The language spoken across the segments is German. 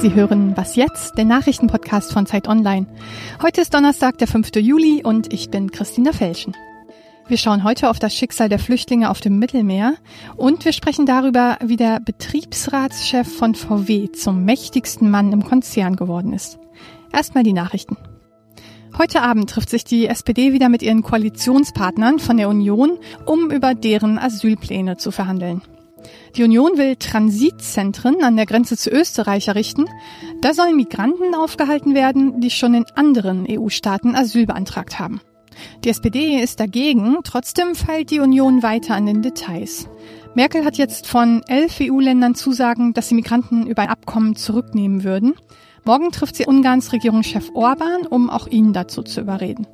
Sie hören Was jetzt? Den Nachrichtenpodcast von Zeit Online. Heute ist Donnerstag, der 5. Juli und ich bin Christina Felschen. Wir schauen heute auf das Schicksal der Flüchtlinge auf dem Mittelmeer und wir sprechen darüber, wie der Betriebsratschef von VW zum mächtigsten Mann im Konzern geworden ist. Erstmal die Nachrichten. Heute Abend trifft sich die SPD wieder mit ihren Koalitionspartnern von der Union, um über deren Asylpläne zu verhandeln. Die Union will Transitzentren an der Grenze zu Österreich errichten. Da sollen Migranten aufgehalten werden, die schon in anderen EU-Staaten Asyl beantragt haben. Die SPD ist dagegen, trotzdem feilt die Union weiter an den Details. Merkel hat jetzt von elf EU-Ländern Zusagen, dass sie Migranten über ein Abkommen zurücknehmen würden. Morgen trifft sie Ungarns Regierungschef Orban, um auch ihn dazu zu überreden.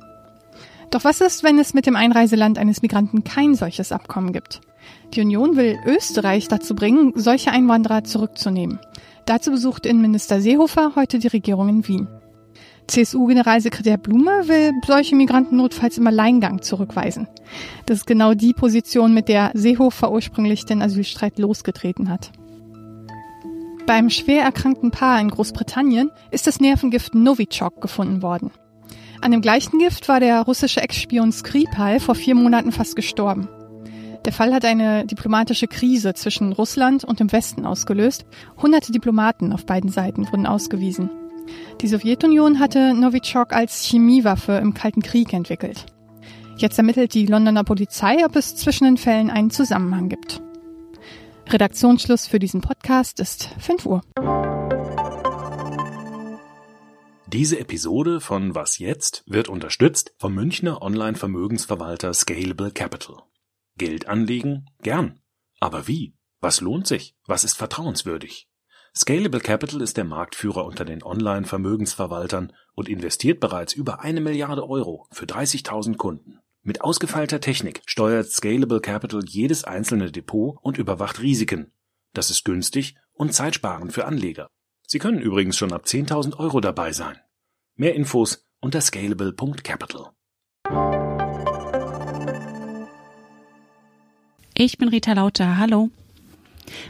Doch was ist, wenn es mit dem Einreiseland eines Migranten kein solches Abkommen gibt? Die Union will Österreich dazu bringen, solche Einwanderer zurückzunehmen. Dazu besucht Innenminister Seehofer heute die Regierung in Wien. CSU-Generalsekretär Blume will solche Migranten notfalls im Alleingang zurückweisen. Das ist genau die Position, mit der Seehofer ursprünglich den Asylstreit losgetreten hat. Beim schwer erkrankten Paar in Großbritannien ist das Nervengift Novichok gefunden worden. An dem gleichen Gift war der russische Ex-Spion Skripal vor vier Monaten fast gestorben. Der Fall hat eine diplomatische Krise zwischen Russland und dem Westen ausgelöst. Hunderte Diplomaten auf beiden Seiten wurden ausgewiesen. Die Sowjetunion hatte Novichok als Chemiewaffe im Kalten Krieg entwickelt. Jetzt ermittelt die Londoner Polizei, ob es zwischen den Fällen einen Zusammenhang gibt. Redaktionsschluss für diesen Podcast ist 5 Uhr. Diese Episode von Was jetzt wird unterstützt vom Münchner Online-Vermögensverwalter Scalable Capital. Geld anlegen? Gern. Aber wie? Was lohnt sich? Was ist vertrauenswürdig? Scalable Capital ist der Marktführer unter den Online-Vermögensverwaltern und investiert bereits über eine Milliarde Euro für 30.000 Kunden. Mit ausgefeilter Technik steuert Scalable Capital jedes einzelne Depot und überwacht Risiken. Das ist günstig und zeitsparend für Anleger. Sie können übrigens schon ab 10.000 Euro dabei sein. Mehr Infos unter scalable.capital. Ich bin Rita Lauter. Hallo.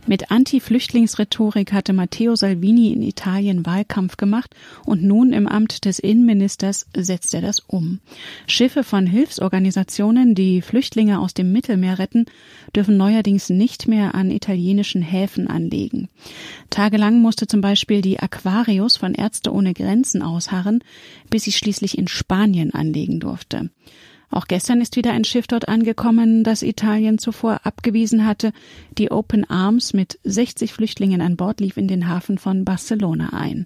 Mit Anti-Flüchtlingsrhetorik hatte Matteo Salvini in Italien Wahlkampf gemacht und nun im Amt des Innenministers setzt er das um. Schiffe von Hilfsorganisationen, die Flüchtlinge aus dem Mittelmeer retten, dürfen neuerdings nicht mehr an italienischen Häfen anlegen. Tagelang musste zum Beispiel die Aquarius von Ärzte ohne Grenzen ausharren, bis sie schließlich in Spanien anlegen durfte. Auch gestern ist wieder ein Schiff dort angekommen, das Italien zuvor abgewiesen hatte. Die Open Arms mit 60 Flüchtlingen an Bord lief in den Hafen von Barcelona ein.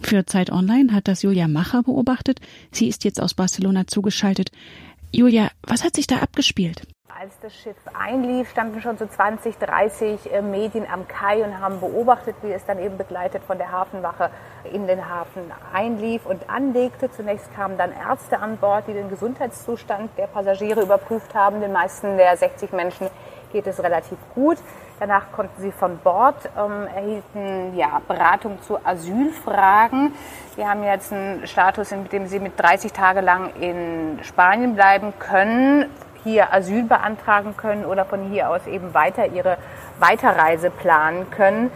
Für Zeit Online hat das Julia Macher beobachtet. Sie ist jetzt aus Barcelona zugeschaltet. Julia, was hat sich da abgespielt? Als das Schiff einlief, standen schon so 20, 30 äh, Medien am Kai und haben beobachtet, wie es dann eben begleitet von der Hafenwache in den Hafen einlief und anlegte. Zunächst kamen dann Ärzte an Bord, die den Gesundheitszustand der Passagiere überprüft haben. Den meisten der 60 Menschen geht es relativ gut. Danach konnten sie von Bord, ähm, erhielten ja, Beratung zu Asylfragen. Sie haben jetzt einen Status, in dem sie mit 30 Tage lang in Spanien bleiben können hier Asyl beantragen können oder von hier aus eben weiter ihre Weiterreise planen können.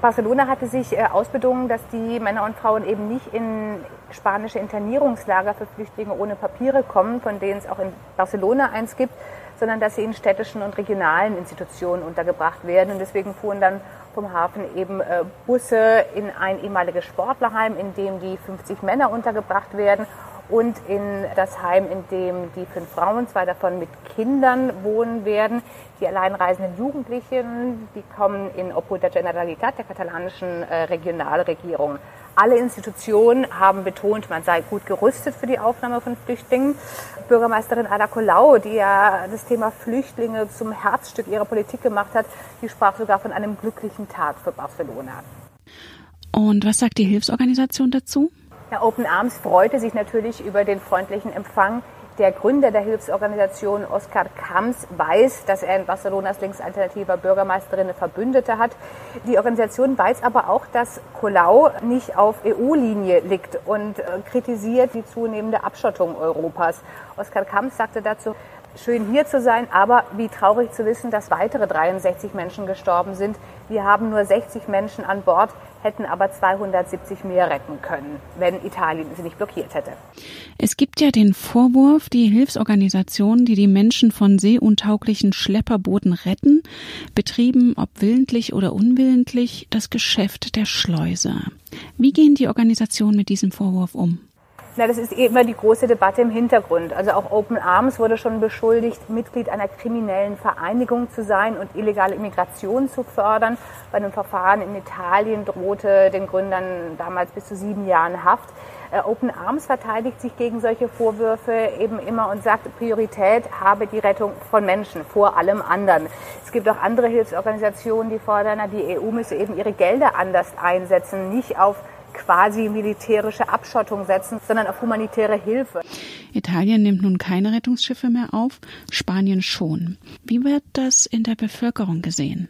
Barcelona hatte sich äh, ausbedungen, dass die Männer und Frauen eben nicht in spanische Internierungslager für Flüchtlinge ohne Papiere kommen, von denen es auch in Barcelona eins gibt, sondern dass sie in städtischen und regionalen Institutionen untergebracht werden. Und deswegen fuhren dann vom Hafen eben äh, Busse in ein ehemaliges Sportlerheim, in dem die 50 Männer untergebracht werden und in das Heim, in dem die fünf Frauen, zwei davon mit Kindern wohnen werden. Die alleinreisenden Jugendlichen, die kommen in Obhut der Generalitat, der katalanischen äh, Regionalregierung. Alle Institutionen haben betont, man sei gut gerüstet für die Aufnahme von Flüchtlingen. Bürgermeisterin Ada Colau, die ja das Thema Flüchtlinge zum Herzstück ihrer Politik gemacht hat, die sprach sogar von einem glücklichen Tag für Barcelona. Und was sagt die Hilfsorganisation dazu? Ja, Open Arms freute sich natürlich über den freundlichen Empfang. Der Gründer der Hilfsorganisation, Oskar Kams, weiß, dass er in Barcelonas linksalternativer Bürgermeisterin eine Verbündete hat. Die Organisation weiß aber auch, dass Colau nicht auf EU-Linie liegt und äh, kritisiert die zunehmende Abschottung Europas. Oskar Kams sagte dazu, schön hier zu sein, aber wie traurig zu wissen, dass weitere 63 Menschen gestorben sind. Wir haben nur 60 Menschen an Bord. Hätten aber 270 mehr retten können, wenn Italien sie nicht blockiert hätte. Es gibt ja den Vorwurf, die Hilfsorganisationen, die die Menschen von seeuntauglichen Schlepperbooten retten, betrieben, ob willentlich oder unwillentlich, das Geschäft der Schleuser. Wie gehen die Organisationen mit diesem Vorwurf um? Na, das ist immer die große Debatte im Hintergrund. Also auch Open Arms wurde schon beschuldigt, Mitglied einer kriminellen Vereinigung zu sein und illegale Immigration zu fördern. Bei einem Verfahren in Italien drohte den Gründern damals bis zu sieben Jahren Haft. Äh, Open Arms verteidigt sich gegen solche Vorwürfe eben immer und sagt, Priorität habe die Rettung von Menschen vor allem anderen. Es gibt auch andere Hilfsorganisationen, die fordern, die EU müsse eben ihre Gelder anders einsetzen, nicht auf quasi militärische Abschottung setzen, sondern auf humanitäre Hilfe. Italien nimmt nun keine Rettungsschiffe mehr auf, Spanien schon. Wie wird das in der Bevölkerung gesehen?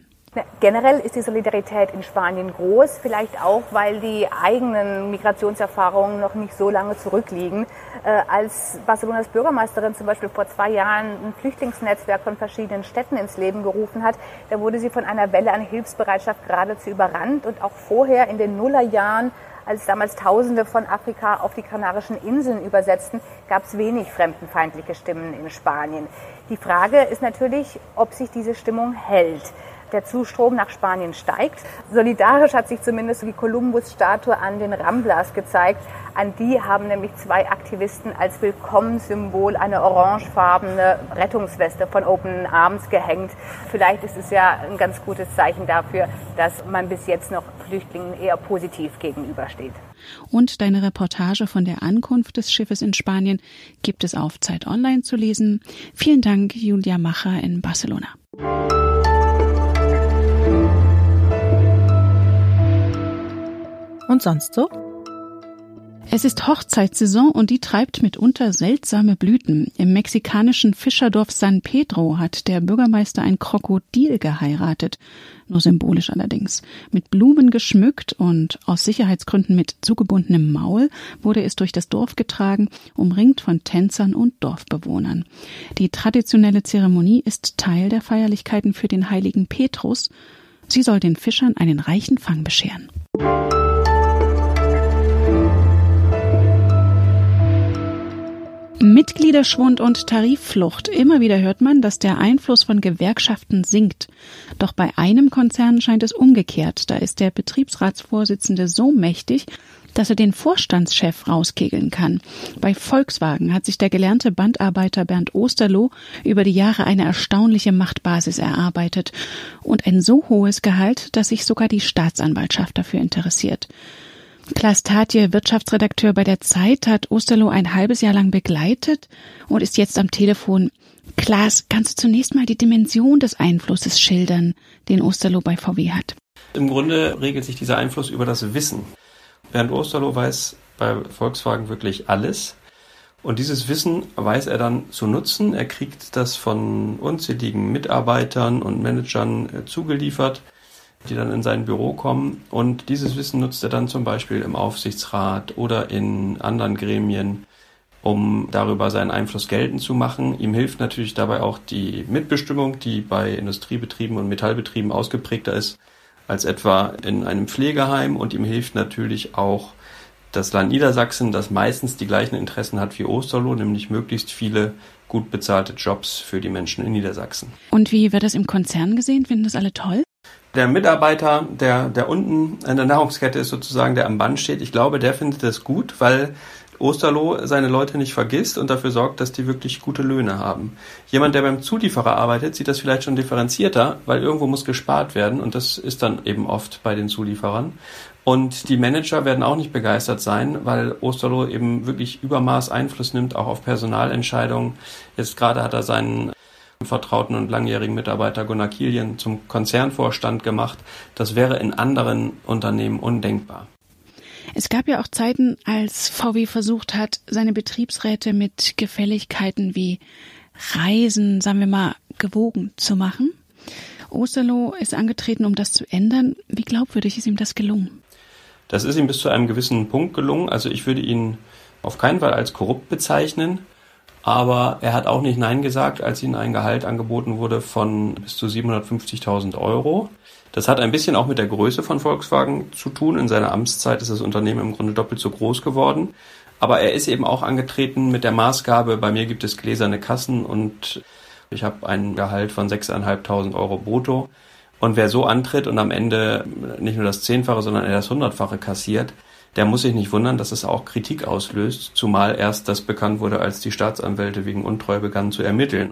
Generell ist die Solidarität in Spanien groß, vielleicht auch, weil die eigenen Migrationserfahrungen noch nicht so lange zurückliegen. Äh, als Barcelonas Bürgermeisterin zum Beispiel vor zwei Jahren ein Flüchtlingsnetzwerk von verschiedenen Städten ins Leben gerufen hat, da wurde sie von einer Welle an Hilfsbereitschaft geradezu überrannt und auch vorher in den Nullerjahren als damals Tausende von Afrika auf die Kanarischen Inseln übersetzten, gab es wenig fremdenfeindliche Stimmen in Spanien. Die Frage ist natürlich, ob sich diese Stimmung hält. Der Zustrom nach Spanien steigt. Solidarisch hat sich zumindest die Kolumbus-Statue an den Ramblas gezeigt. An die haben nämlich zwei Aktivisten als Willkommenssymbol eine orangefarbene Rettungsweste von Open Arms gehängt. Vielleicht ist es ja ein ganz gutes Zeichen dafür, dass man bis jetzt noch Flüchtlingen eher positiv gegenübersteht. Und deine Reportage von der Ankunft des Schiffes in Spanien gibt es auf Zeit Online zu lesen. Vielen Dank, Julia Macher in Barcelona. Und sonst so? Es ist Hochzeitssaison und die treibt mitunter seltsame Blüten. Im mexikanischen Fischerdorf San Pedro hat der Bürgermeister ein Krokodil geheiratet. Nur symbolisch allerdings. Mit Blumen geschmückt und aus Sicherheitsgründen mit zugebundenem Maul wurde es durch das Dorf getragen, umringt von Tänzern und Dorfbewohnern. Die traditionelle Zeremonie ist Teil der Feierlichkeiten für den heiligen Petrus. Sie soll den Fischern einen reichen Fang bescheren. Mitgliederschwund und Tarifflucht. Immer wieder hört man, dass der Einfluss von Gewerkschaften sinkt. Doch bei einem Konzern scheint es umgekehrt. Da ist der Betriebsratsvorsitzende so mächtig, dass er den Vorstandschef rauskegeln kann. Bei Volkswagen hat sich der gelernte Bandarbeiter Bernd Osterloh über die Jahre eine erstaunliche Machtbasis erarbeitet und ein so hohes Gehalt, dass sich sogar die Staatsanwaltschaft dafür interessiert. Klaas Tatje, Wirtschaftsredakteur bei der Zeit, hat Osterloh ein halbes Jahr lang begleitet und ist jetzt am Telefon. Klaas, kannst du zunächst mal die Dimension des Einflusses schildern, den Osterloh bei VW hat? Im Grunde regelt sich dieser Einfluss über das Wissen. Bernd Osterloh weiß bei Volkswagen wirklich alles. Und dieses Wissen weiß er dann zu nutzen. Er kriegt das von unzähligen Mitarbeitern und Managern äh, zugeliefert die dann in sein Büro kommen. Und dieses Wissen nutzt er dann zum Beispiel im Aufsichtsrat oder in anderen Gremien, um darüber seinen Einfluss geltend zu machen. Ihm hilft natürlich dabei auch die Mitbestimmung, die bei Industriebetrieben und Metallbetrieben ausgeprägter ist als etwa in einem Pflegeheim. Und ihm hilft natürlich auch das Land Niedersachsen, das meistens die gleichen Interessen hat wie Osterloh, nämlich möglichst viele gut bezahlte Jobs für die Menschen in Niedersachsen. Und wie wird das im Konzern gesehen? Finden das alle toll? Der Mitarbeiter, der, der unten in der Nahrungskette ist sozusagen, der am Band steht, ich glaube, der findet das gut, weil Osterloh seine Leute nicht vergisst und dafür sorgt, dass die wirklich gute Löhne haben. Jemand, der beim Zulieferer arbeitet, sieht das vielleicht schon differenzierter, weil irgendwo muss gespart werden und das ist dann eben oft bei den Zulieferern. Und die Manager werden auch nicht begeistert sein, weil Osterloh eben wirklich Übermaß Einfluss nimmt, auch auf Personalentscheidungen. Jetzt gerade hat er seinen vertrauten und langjährigen Mitarbeiter Gunnar Kielien zum Konzernvorstand gemacht. Das wäre in anderen Unternehmen undenkbar. Es gab ja auch Zeiten, als VW versucht hat, seine Betriebsräte mit Gefälligkeiten wie Reisen, sagen wir mal, gewogen zu machen. Osterloh ist angetreten, um das zu ändern. Wie glaubwürdig ist ihm das gelungen? Das ist ihm bis zu einem gewissen Punkt gelungen. Also ich würde ihn auf keinen Fall als korrupt bezeichnen. Aber er hat auch nicht Nein gesagt, als ihm ein Gehalt angeboten wurde von bis zu 750.000 Euro. Das hat ein bisschen auch mit der Größe von Volkswagen zu tun. In seiner Amtszeit ist das Unternehmen im Grunde doppelt so groß geworden. Aber er ist eben auch angetreten mit der Maßgabe, bei mir gibt es gläserne Kassen und ich habe ein Gehalt von 6.500 Euro brutto. Und wer so antritt und am Ende nicht nur das Zehnfache, sondern eher das Hundertfache kassiert, der muss sich nicht wundern, dass es auch Kritik auslöst, zumal erst das bekannt wurde, als die Staatsanwälte wegen Untreue begannen zu ermitteln.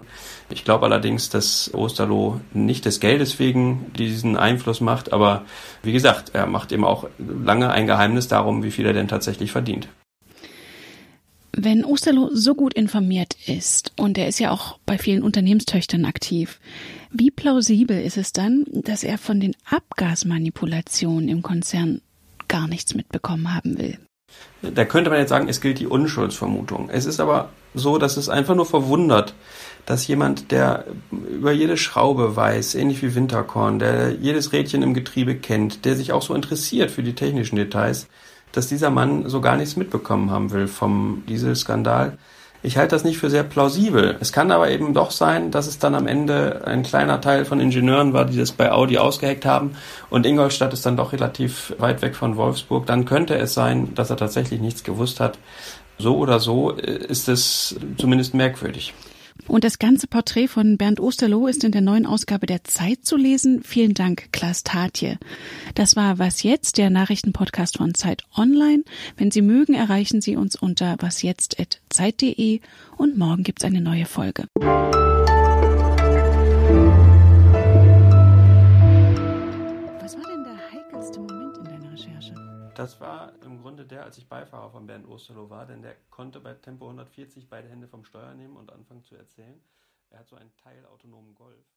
Ich glaube allerdings, dass Osterloh nicht des Geldes wegen diesen Einfluss macht, aber wie gesagt, er macht eben auch lange ein Geheimnis darum, wie viel er denn tatsächlich verdient. Wenn Osterloh so gut informiert ist, und er ist ja auch bei vielen Unternehmenstöchtern aktiv, wie plausibel ist es dann, dass er von den Abgasmanipulationen im Konzern gar nichts mitbekommen haben will. Da könnte man jetzt sagen, es gilt die Unschuldsvermutung. Es ist aber so, dass es einfach nur verwundert, dass jemand, der über jede Schraube weiß, ähnlich wie Winterkorn, der jedes Rädchen im Getriebe kennt, der sich auch so interessiert für die technischen Details, dass dieser Mann so gar nichts mitbekommen haben will vom Dieselskandal. Ich halte das nicht für sehr plausibel. Es kann aber eben doch sein, dass es dann am Ende ein kleiner Teil von Ingenieuren war, die das bei Audi ausgeheckt haben und Ingolstadt ist dann doch relativ weit weg von Wolfsburg. Dann könnte es sein, dass er tatsächlich nichts gewusst hat. So oder so ist es zumindest merkwürdig. Und das ganze Porträt von Bernd Osterloh ist in der neuen Ausgabe der Zeit zu lesen. Vielen Dank, Klaas Tatje. Das war Was Jetzt, der Nachrichtenpodcast von Zeit Online. Wenn Sie mögen, erreichen Sie uns unter wasjetzt.zeit.de und morgen gibt's eine neue Folge. Das war im Grunde der, als ich Beifahrer von Bernd Osterloh war, denn der konnte bei Tempo 140 beide Hände vom Steuer nehmen und anfangen zu erzählen. Er hat so einen teilautonomen Golf.